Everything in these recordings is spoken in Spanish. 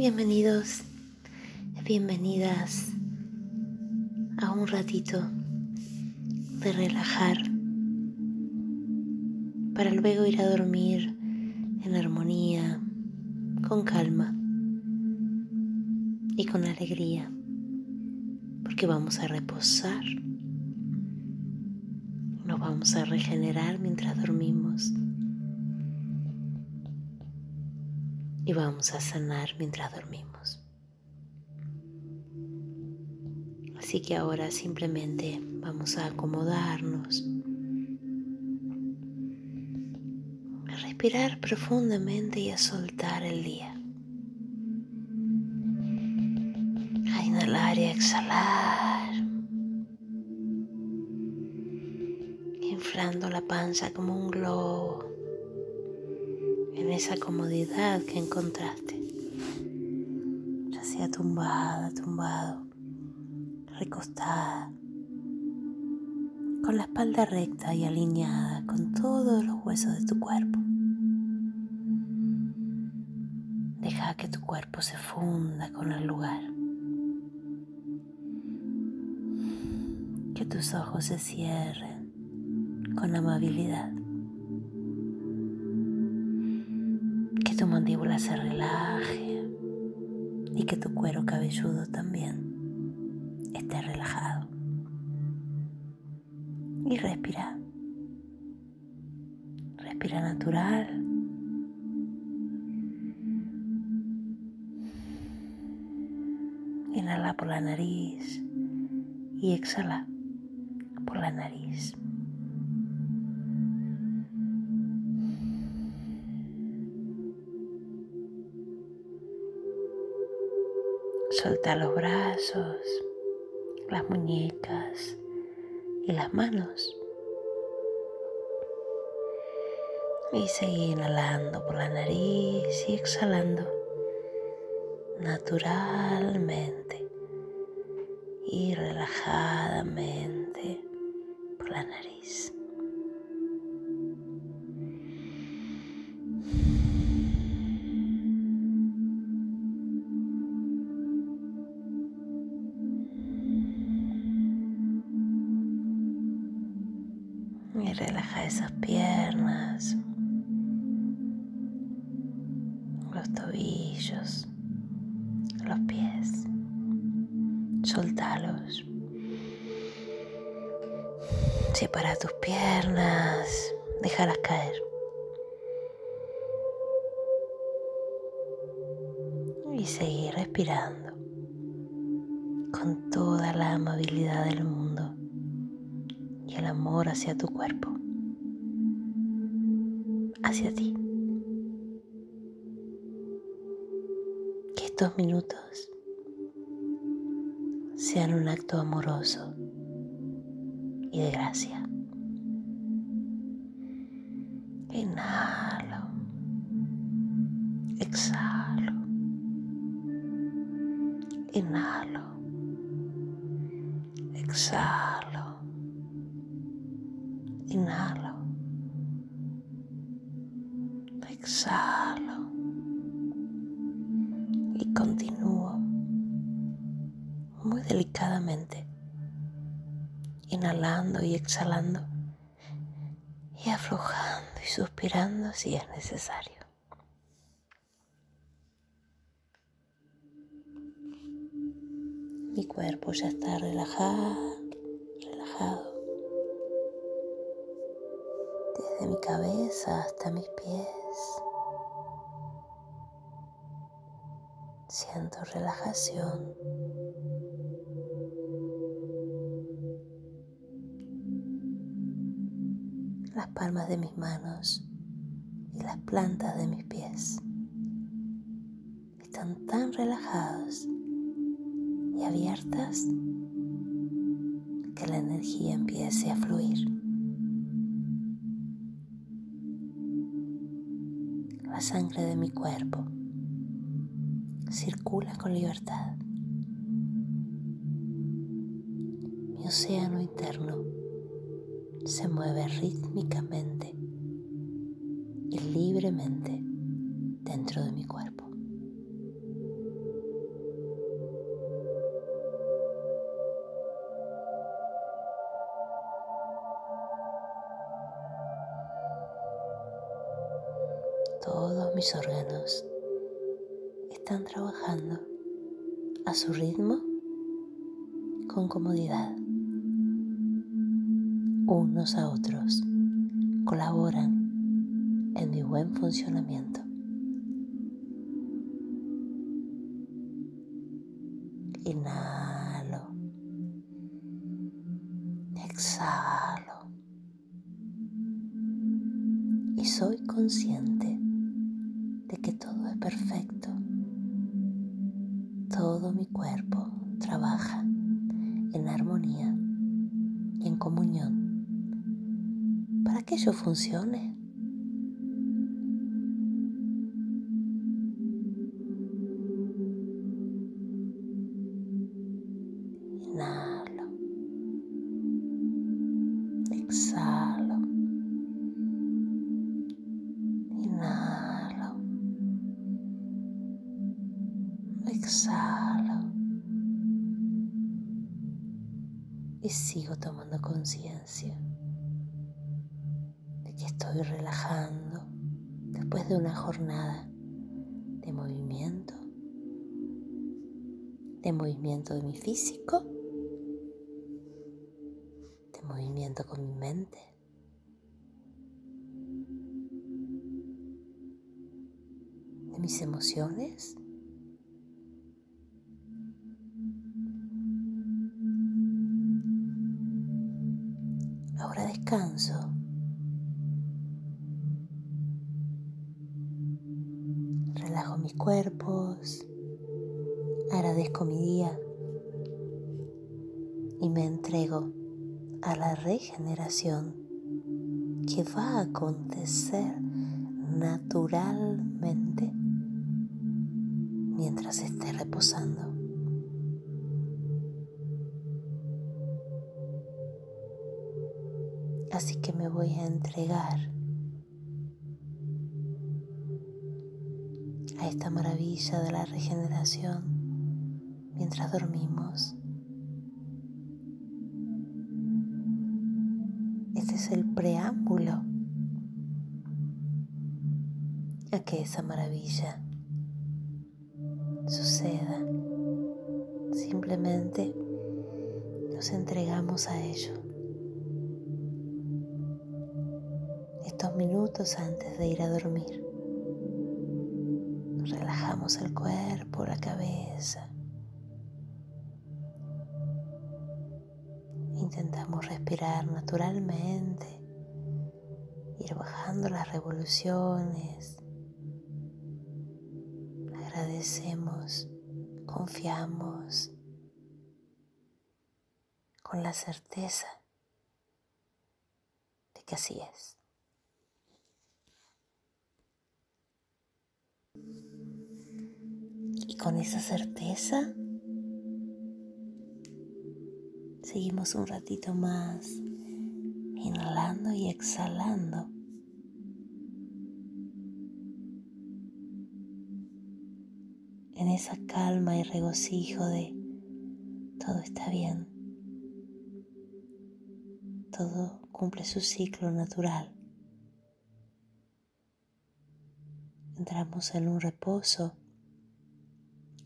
Bienvenidos, bienvenidas a un ratito de relajar para luego ir a dormir en armonía, con calma y con alegría, porque vamos a reposar, nos vamos a regenerar mientras dormimos. Y vamos a sanar mientras dormimos. Así que ahora simplemente vamos a acomodarnos, a respirar profundamente y a soltar el día. A inhalar y a exhalar, inflando la panza como un globo en esa comodidad que encontraste, ya sea tumbada, tumbado, recostada, con la espalda recta y alineada con todos los huesos de tu cuerpo. Deja que tu cuerpo se funda con el lugar. Que tus ojos se cierren con amabilidad. Mandíbula se relaje y que tu cuero cabelludo también esté relajado. Y respira. Respira natural. Inhala por la nariz y exhala por la nariz. Solta los brazos, las muñecas y las manos. Y sigue inhalando por la nariz y exhalando naturalmente y relajadamente por la nariz. Soltalos. Separa tus piernas, déjalas caer. Y seguir respirando con toda la amabilidad del mundo y el amor hacia tu cuerpo, hacia ti. Que estos minutos sean un acto amoroso y de gracia. Inhalo, exhalo, inhalo, exhalo. Inhalo. Exhalo. Y continúo muy delicadamente, inhalando y exhalando y aflojando y suspirando si es necesario. Mi cuerpo ya está relajado, relajado. de mi cabeza hasta mis pies. Siento relajación. Las palmas de mis manos y las plantas de mis pies están tan relajados y abiertas que la energía empiece a fluir. la sangre de mi cuerpo circula con libertad. Mi océano interno se mueve rítmicamente y libremente dentro de mi cuerpo. Todos mis órganos están trabajando a su ritmo con comodidad. Unos a otros colaboran en mi buen funcionamiento. Inhalo. Exhalo. Y soy consciente de que todo es perfecto. Y en comunión para que ello funcione. De movimiento, de movimiento de mi físico, de movimiento con mi mente. de mis emociones la regeneración que va a acontecer naturalmente mientras esté reposando. Así que me voy a entregar a esta maravilla de la regeneración mientras dormimos. El preámbulo a que esa maravilla suceda. Simplemente nos entregamos a ello. Estos minutos antes de ir a dormir. Relajamos el cuerpo, la cabeza. Intentamos respirar naturalmente, ir bajando las revoluciones. Agradecemos, confiamos con la certeza de que así es. Y con esa certeza seguimos un ratito más, inhalando y exhalando. En esa calma y regocijo de todo está bien, todo cumple su ciclo natural. entramos en un reposo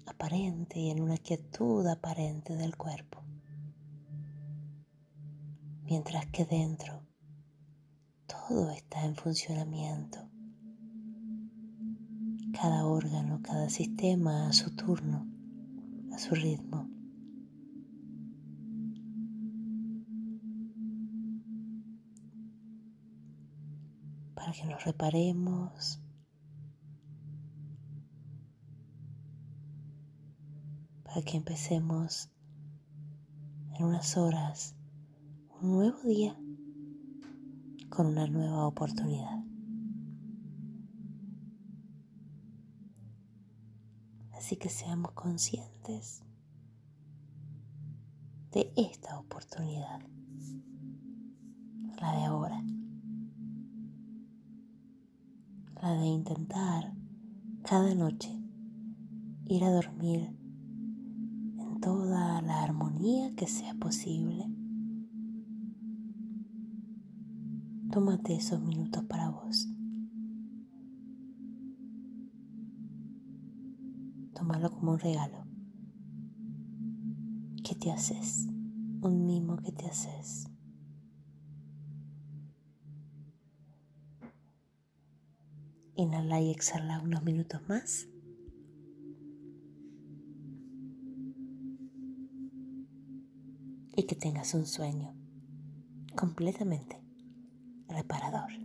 aparente y en una quietud aparente del cuerpo. Mientras que dentro todo está en funcionamiento. Cada órgano, cada sistema a su turno, a su ritmo. Para que nos reparemos para que empecemos en unas horas un nuevo día con una nueva oportunidad. Así que seamos conscientes de esta oportunidad, la de ahora, la de intentar cada noche ir a dormir toda la armonía que sea posible. Tómate esos minutos para vos. tómalo como un regalo. ¿Qué te haces? Un mimo que te haces. Inhala y exhala unos minutos más. Y que tengas un sueño completamente reparador.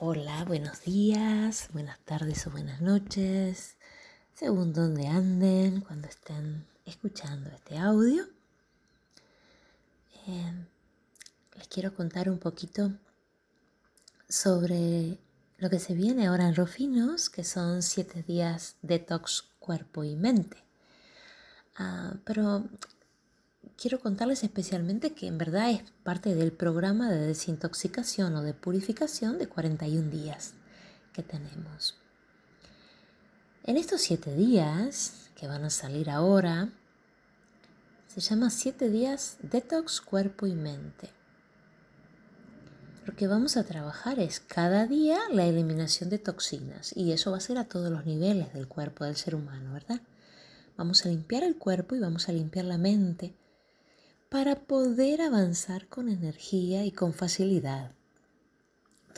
Hola, buenos días, buenas tardes o buenas noches, según donde anden cuando estén escuchando este audio. Eh, les quiero contar un poquito sobre lo que se viene ahora en Rofinos, que son siete días detox cuerpo y mente. Ah, pero quiero contarles especialmente que en verdad es parte del programa de desintoxicación o de purificación de 41 días que tenemos. En estos siete días que van a salir ahora, se llama siete días detox cuerpo y mente. Lo que vamos a trabajar es cada día la eliminación de toxinas y eso va a ser a todos los niveles del cuerpo del ser humano, ¿verdad? Vamos a limpiar el cuerpo y vamos a limpiar la mente para poder avanzar con energía y con facilidad,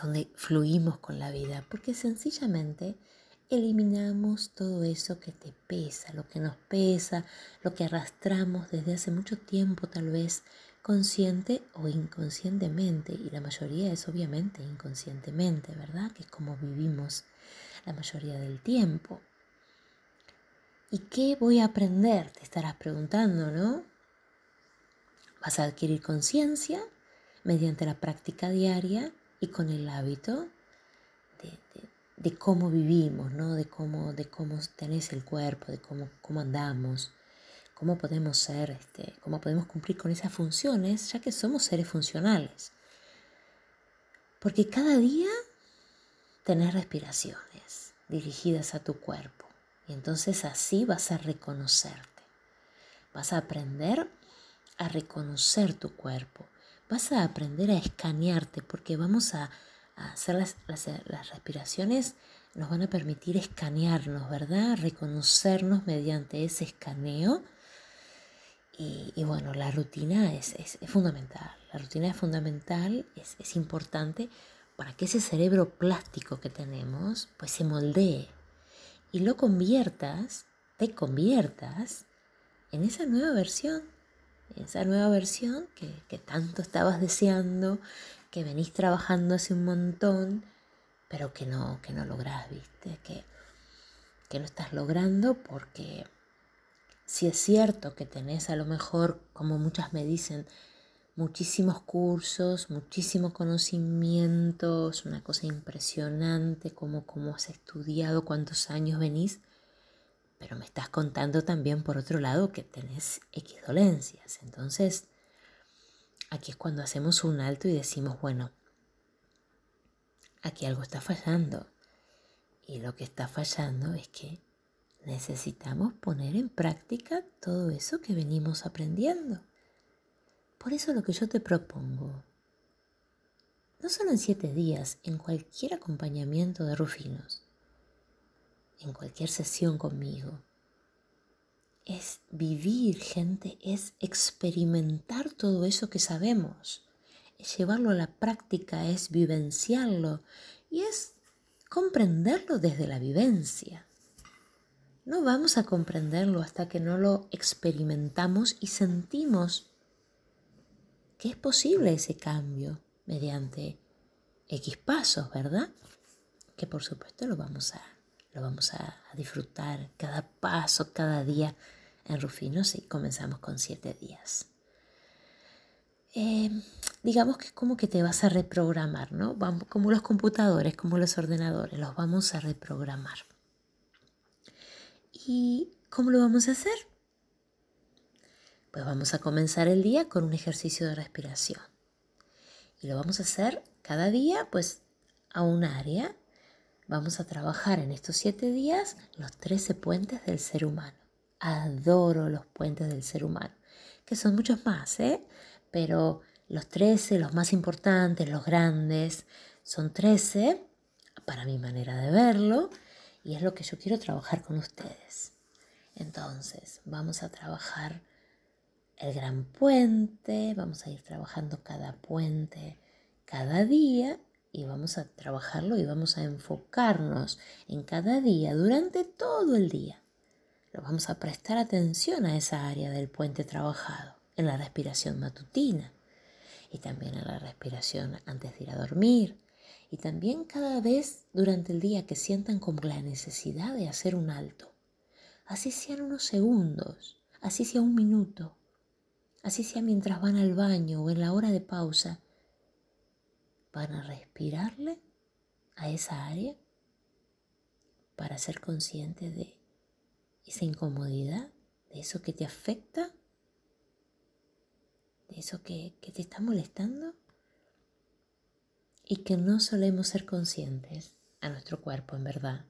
donde fluimos con la vida, porque sencillamente eliminamos todo eso que te pesa, lo que nos pesa, lo que arrastramos desde hace mucho tiempo tal vez consciente o inconscientemente, y la mayoría es obviamente inconscientemente, ¿verdad? Que es como vivimos la mayoría del tiempo. ¿Y qué voy a aprender? Te estarás preguntando, ¿no? Vas a adquirir conciencia mediante la práctica diaria y con el hábito de, cómo vivimos, ¿no? de, cómo, de cómo tenés el cuerpo, de cómo, cómo andamos, cómo podemos ser, este, cómo podemos cumplir con esas funciones, ya que somos seres funcionales. Porque cada día tenés respiraciones dirigidas a tu cuerpo y entonces así vas a reconocerte. Vas a aprender a reconocer tu cuerpo, vas a aprender a escanearte porque vamos a, hacer las, respiraciones, nos van a permitir escanearnos, ¿verdad? Reconocernos mediante ese escaneo. Y, bueno, la rutina es, fundamental, la rutina es fundamental, es, es importante para que ese cerebro plástico que tenemos pues se moldee y lo conviertas, te conviertas en esa nueva versión esa nueva versión que, tanto estabas deseando, que venís trabajando hace un montón, pero que no, que no lográs, ¿viste? Que, que no estás logrando porque si es cierto que tenés a lo mejor, como muchas me dicen, muchísimos cursos, muchísimo conocimiento, es una cosa impresionante como, como has estudiado, cuántos años venís, pero me estás contando también por otro lado que tenés X dolencias. Entonces, aquí es cuando hacemos un alto y decimos, bueno, aquí algo está fallando. Y lo que está fallando es que necesitamos poner en práctica todo eso que venimos aprendiendo. Por eso lo que yo te propongo, no solo en siete días, en cualquier acompañamiento de Rufinos, en cualquier sesión conmigo, es vivir, gente, es experimentar todo eso que sabemos, es llevarlo a la práctica, es vivenciarlo y es comprenderlo desde la vivencia. No vamos a comprenderlo hasta que no lo experimentamos y sentimos que es posible ese cambio mediante X pasos, ¿verdad? Que por supuesto lo vamos a, lo vamos a, disfrutar cada paso, cada día en Rufinos y comenzamos con siete días. Eh, digamos que es como que te vas a reprogramar, ¿no? Vamos, como los computadores, como los ordenadores, los vamos a reprogramar. ¿Y cómo lo vamos a hacer? Pues vamos a comenzar el día con un ejercicio de respiración. Y lo vamos a hacer cada día, pues a un área. Vamos a trabajar en estos siete días los 13 puentes del ser humano. Adoro los puentes del ser humano, que son muchos más, ¿eh? Pero los 13, los más importantes, los grandes, son 13 para mi manera de verlo y es lo que yo quiero trabajar con ustedes. Entonces, vamos a trabajar el gran puente, vamos a ir trabajando cada puente cada día y vamos a trabajarlo y vamos a enfocarnos en cada día durante todo el día. Lo vamos a prestar atención a esa área del puente trabajado, en la respiración matutina y también en la respiración antes de ir a dormir y también cada vez durante el día que sientan como la necesidad de hacer un alto. Así sean unos segundos, así sea un minuto, así sea mientras van al baño o en la hora de pausa, van a respirarle a esa área para ser consciente de esa incomodidad, de eso que te afecta, de eso que, que te está molestando y que no solemos ser conscientes a nuestro cuerpo en verdad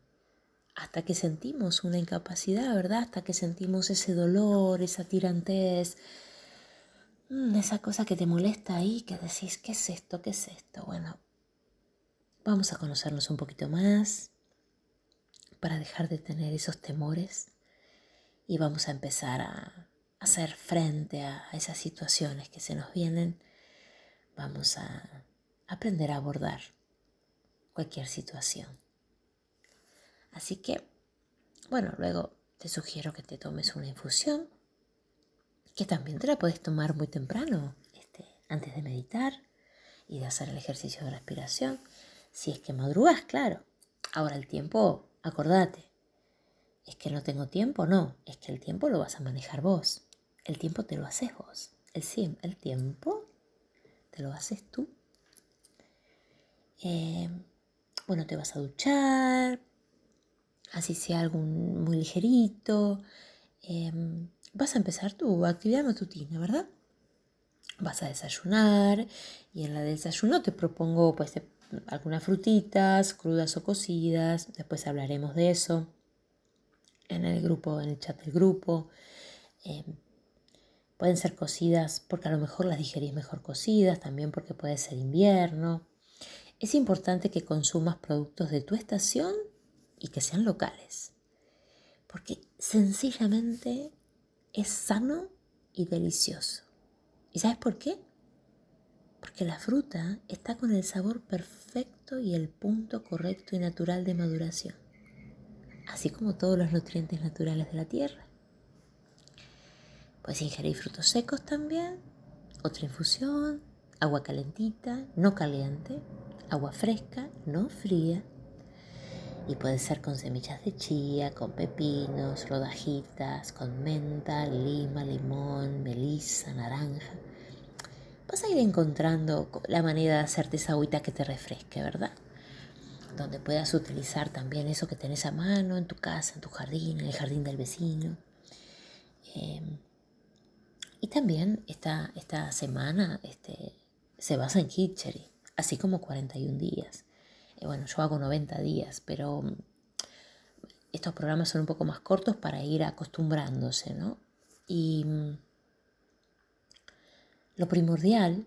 hasta que sentimos una incapacidad, ¿verdad? Hasta que sentimos ese dolor, esa tirantez, esa cosa que te molesta ahí, que decís, ¿qué es esto? ¿Qué es esto? Bueno, vamos a conocernos un poquito más para dejar de tener esos temores y vamos a empezar a hacer frente a esas situaciones que se nos vienen. Vamos a aprender a abordar cualquier situación. Así que, bueno, luego te sugiero que te tomes una infusión que también te la puedes tomar muy temprano, este, antes de meditar y de hacer el ejercicio de respiración, si es que madrugas, claro. Ahora el tiempo, acordate, es que no tengo tiempo, no, es que el tiempo lo vas a manejar vos, el tiempo te lo haces vos, el, el tiempo te lo haces tú. Eh, bueno, te vas a duchar, así sea algo muy ligerito. Em, vas a empezar tu actividad matutina, ¿verdad? Vas a desayunar y en la desayuno te propongo pues algunas frutitas, crudas o cocidas, después hablaremos de eso en el grupo, en el chat del grupo. Em, pueden ser cocidas porque a lo mejor las digerís mejor cocidas, también porque puede ser invierno. Es importante que consumas productos de tu estación y que sean locales, porque sencillamente es sano y delicioso. ¿Y sabes por qué? Porque la fruta está con el sabor perfecto y el punto correcto y natural de maduración, así como todos los nutrientes naturales de la tierra. Puedes ingerir frutos secos también, otra infusión, agua calentita, no caliente, agua fresca, no fría, y puede ser con semillas de chía, con pepinos, rodajitas, con menta, lima, limón, melisa, naranja. Vas a ir encontrando la manera de hacerte esa agüita que te refresque, ¿verdad? donde puedas utilizar también eso que tenés a mano en tu casa, en tu jardín, en el jardín del vecino. Em, y también esta, esta semana este, se basa en Kitchery, así como 41 días. Eh, bueno, yo hago 90 días, pero mm, estos programas son un poco más cortos para ir acostumbrándose, ¿no? Y mm, lo primordial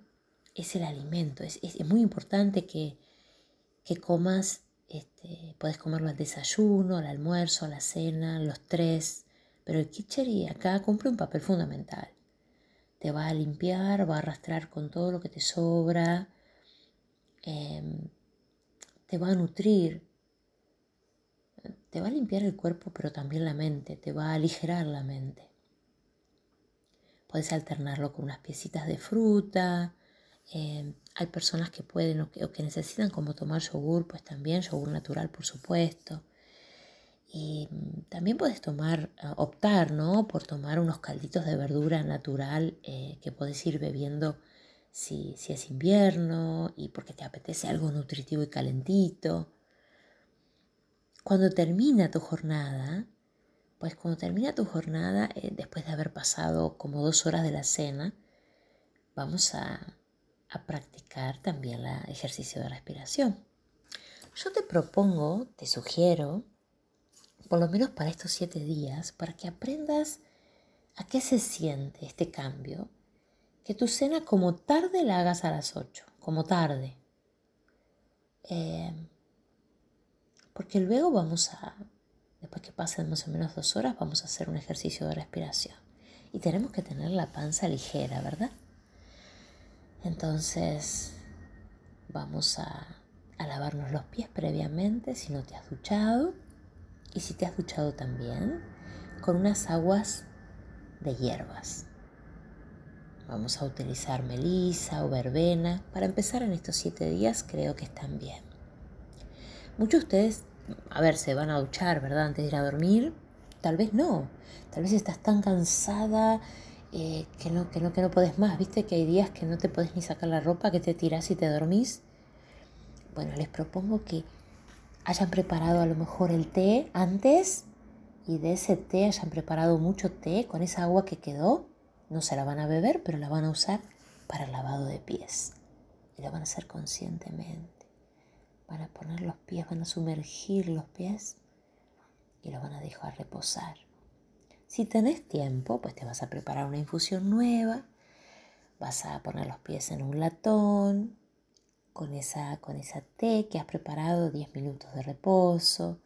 es el alimento. Es, muy importante que, comas, este, puedes comerlo al desayuno, al almuerzo, a la cena, los tres, pero el kitchery acá cumple un papel fundamental. Te va a limpiar, va a arrastrar con todo lo que te sobra, em, te va a nutrir, te va a limpiar el cuerpo, pero también la mente, te va a aligerar la mente. Puedes alternarlo con unas piecitas de fruta. Em, hay personas que pueden o que, necesitan como tomar yogur, pues también yogur natural, por supuesto. Y mm, también puedes tomar, ah, optar, ¿no? Por tomar unos calditos de verdura natural eh, que puedes ir bebiendo si, si, es invierno y porque te apetece algo nutritivo y calentito. Cuando termina tu jornada, pues cuando termina tu jornada, eh, después de haber pasado como dos horas de la cena, vamos a, practicar también el ejercicio de respiración. Yo te propongo, te sugiero, por lo menos para estos siete días, para que aprendas a qué se siente este cambio, que tu cena como tarde la hagas a las ocho, como tarde. Eh, porque luego vamos a Después que pasen más o menos dos horas vamos a hacer un ejercicio de respiración. Y tenemos que tener la panza ligera, ¿verdad? Entonces vamos a, lavarnos los pies previamente si no te has duchado. Y si te has duchado también, con unas aguas de hierbas. Vamos a utilizar melisa o verbena. Para empezar en estos siete días creo que están bien. Muchos de ustedes a ver, se van a duchar, ¿verdad? Antes de ir a dormir. Tal vez no. Tal vez estás tan cansada eh, que, no, que, no, que no podés más. ¿Viste que hay días que no te podés ni sacar la ropa, que te tirás y te dormís? Bueno, les propongo que hayan preparado a lo mejor el té antes y de ese té hayan preparado mucho té con esa agua que quedó. No se la van a beber, pero la van a usar para lavado de pies. Y lo van a hacer conscientemente. Van a poner los pies, van a sumergir los pies y los van a dejar reposar. Si tenés tiempo, pues te vas a preparar una infusión nueva, vas a poner los pies en un latón con esa, con esa té que has preparado, 10 minutos de reposo,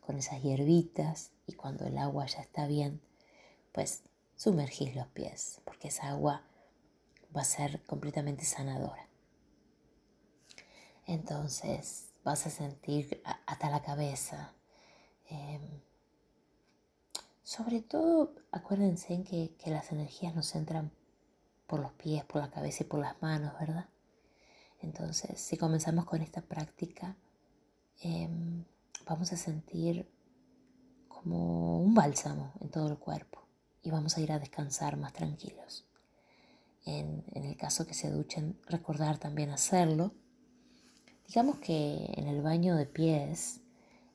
con esas hierbitas y cuando el agua ya está bien, pues sumergís los pies, porque esa agua va a ser completamente sanadora. Entonces vas a sentir hasta la cabeza. Em, sobre todo, acuérdense en que, las energías nos entran por los pies, por la cabeza y por las manos, ¿verdad? Entonces, si comenzamos con esta práctica, em, vamos a sentir como un bálsamo en todo el cuerpo y vamos a ir a descansar más tranquilos. En, el caso que se duchen, recordar también hacerlo Digamos que en el baño de pies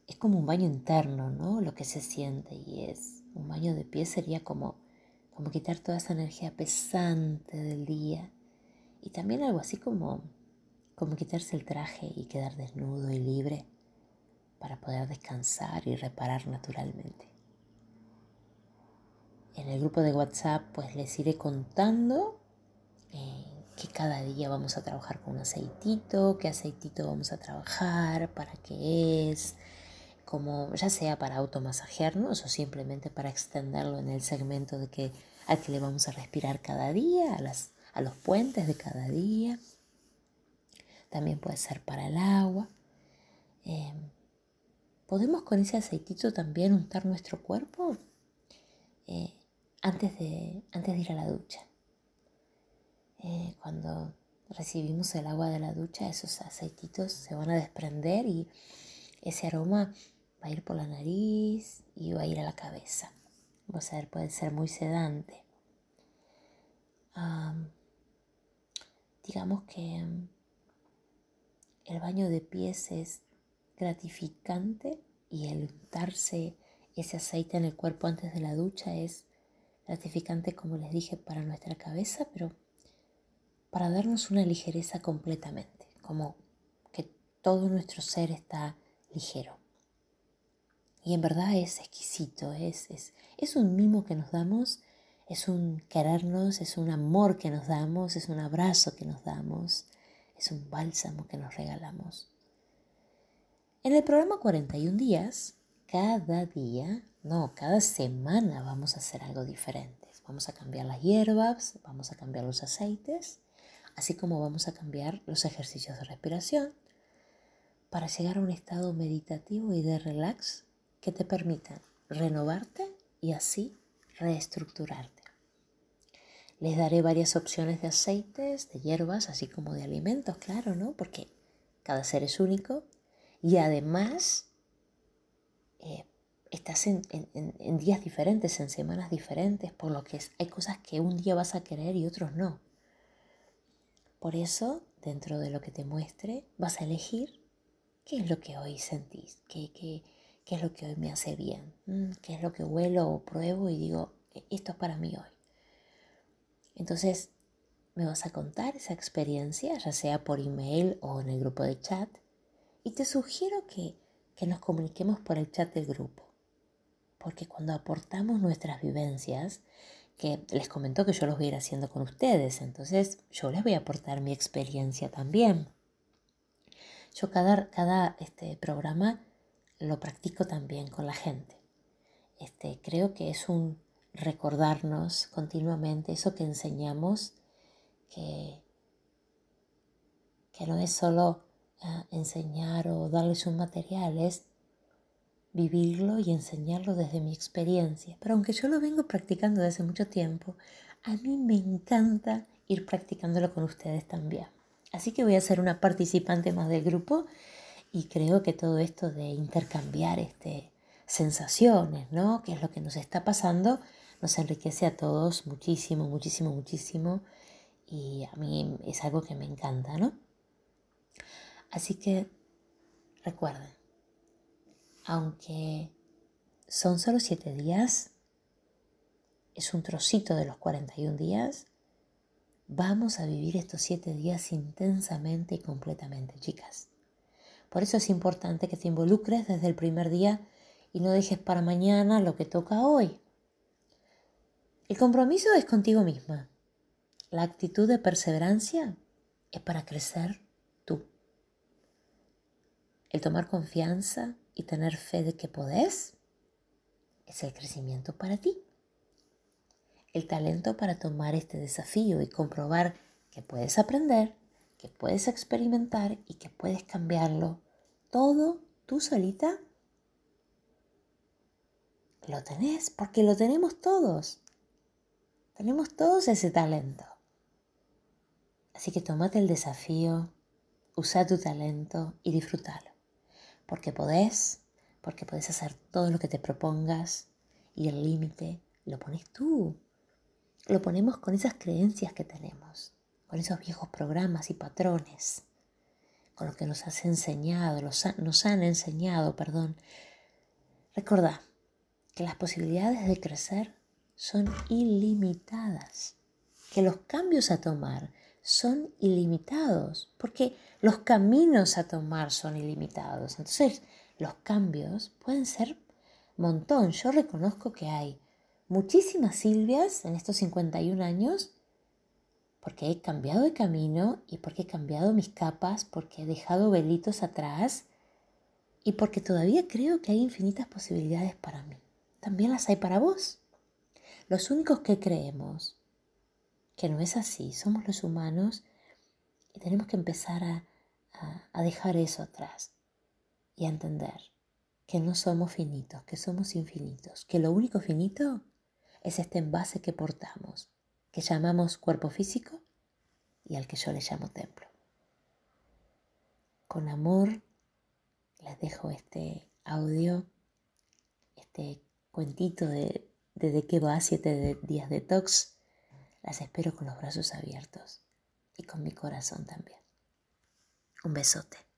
es como un baño interno, ¿no? Lo que se siente y es un baño de pies sería como, como quitar toda esa energía pesante del día y también algo así como, como quitarse el traje y quedar desnudo y libre para poder descansar y reparar naturalmente. En el grupo de WhatsApp pues les iré contando eh, que cada día vamos a trabajar con un aceitito, qué aceitito vamos a trabajar, para qué es, como ya sea para automasajearnos o simplemente para extenderlo en el segmento de que al que le vamos a respirar cada día, a, las, a los puentes de cada día. También puede ser para el agua. Em, podemos con ese aceitito también untar nuestro cuerpo eh, antes, de, antes de ir a la ducha. Eh, cuando recibimos el agua de la ducha, esos aceititos se van a desprender y ese aroma va a ir por la nariz y va a ir a la cabeza. Vamos a ver, puede ser muy sedante. digamos que el baño de pies es gratificante y el untarse ese aceite en el cuerpo antes de la ducha es gratificante, como les dije, para nuestra cabeza, pero para darnos una ligereza completamente, como que todo nuestro ser está ligero. Y en verdad es exquisito, es, es, es un mimo que nos damos, es un querernos, es un amor que nos damos, es un abrazo que nos damos, es un bálsamo que nos regalamos. En el programa 41 días, cada día, no, cada semana vamos a hacer algo diferente. Vamos a cambiar las hierbas, vamos a cambiar los aceites, así como vamos a cambiar los ejercicios de respiración para llegar a un estado meditativo y de relax que te permitan renovarte y así reestructurarte. Les daré varias opciones de aceites, de hierbas, así como de alimentos, claro, ¿no? Porque cada ser es único y además eh, estás en, días diferentes, en semanas diferentes, por lo que hay cosas que un día vas a querer y otros no. Por eso, dentro de lo que te muestre, vas a elegir qué es lo que hoy sentís, qué, qué, es lo que hoy me hace bien, mm, qué es lo que huelo o pruebo y digo, e, esto es para mí hoy. Entonces, me vas a contar esa experiencia, ya sea por email o en el grupo de chat, y te sugiero que, que nos comuniquemos por el chat del grupo, porque cuando aportamos nuestras vivencias, que les comentó que yo los voy a ir haciendo con ustedes, entonces yo les voy a aportar mi experiencia también. Yo cada, cada este, programa lo practico también con la gente. Este, creo que es un recordarnos continuamente eso que enseñamos, que, que no es solo enseñar o darles un material, es vivirlo y enseñarlo desde mi experiencia. Pero aunque yo lo vengo practicando desde mucho tiempo, a mí me encanta ir practicándolo con ustedes también. Así que voy a ser una participante más del grupo y creo que todo esto de intercambiar este, sensaciones, ¿no? Que es lo que nos está pasando, nos enriquece a todos muchísimo, muchísimo, muchísimo. Y a mí es algo que me encanta, ¿no? Así que recuerden, aunque son solo siete días, es un trocito de los 41 días, vamos a vivir estos siete días intensamente y completamente, chicas. Por eso es importante que te involucres desde el primer día y no dejes para mañana lo que toca hoy. El compromiso es contigo misma. La actitud de perseverancia es para crecer. El tomar confianza y tener fe de que podés es el crecimiento para ti. El talento para tomar este desafío y comprobar que puedes aprender que puedes experimentar y que puedes cambiarlo todo tú solita, lo tenés, porque lo tenemos todos. Tenemos todos ese talento. Así que tomate el desafío, usa tu talento y disfrútalo. Porque podés, porque podés hacer todo lo que te propongas y el límite lo pones tú. Lo ponemos con esas creencias que tenemos con esos viejos programas y patrones, con lo que nos has enseñado, nos han enseñado, perdón. Recordá que las posibilidades de crecer son ilimitadas, que los cambios a tomar son ilimitados, porque los caminos a tomar son ilimitados. Entonces, los cambios pueden ser montón. Yo reconozco que hay muchísimas Silvias en estos 51 años porque he cambiado de camino y porque he cambiado mis capas, porque he dejado velitos atrás y porque todavía creo que hay infinitas posibilidades para mí. También las hay para vos. Los únicos que creemos que no es así somos los humanos y tenemos que empezar a, a dejar eso atrás y a entender que no somos finitos, que somos infinitos, que lo único finito es este envase que portamos que llamamos cuerpo físico y al que yo le llamo templo. Con amor les dejo este audio, este cuentito de, de, qué va siete días de tox. Las espero con los brazos abiertos y con mi corazón también. Un besote.